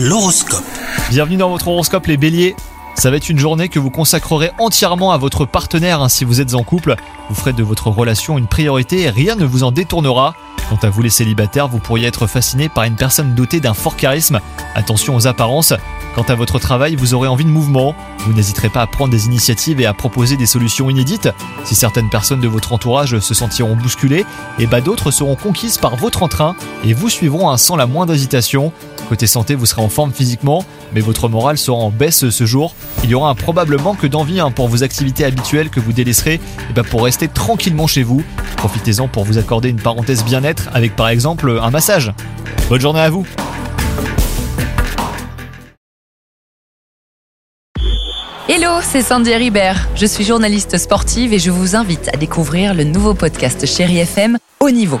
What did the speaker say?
L'horoscope. Bienvenue dans votre horoscope les béliers. Ça va être une journée que vous consacrerez entièrement à votre partenaire hein, si vous êtes en couple. Vous ferez de votre relation une priorité et rien ne vous en détournera. Quant à vous les célibataires, vous pourriez être fasciné par une personne dotée d'un fort charisme. Attention aux apparences. Quant à votre travail, vous aurez envie de mouvement. Vous n'hésiterez pas à prendre des initiatives et à proposer des solutions inédites. Si certaines personnes de votre entourage se sentiront bousculées, et bah d'autres seront conquises par votre entrain et vous suivront hein, sans la moindre hésitation. Côté santé, vous serez en forme physiquement, mais votre morale sera en baisse ce jour. Il y aura un probable manque d'envie hein, pour vos activités habituelles que vous délaisserez et bah, pour rester tranquillement chez vous. Profitez-en pour vous accorder une parenthèse bien-être avec par exemple un massage. Bonne journée à vous Hello, c'est Sandy Ribert. Je suis journaliste sportive et je vous invite à découvrir le nouveau podcast Chéri FM Haut Niveau.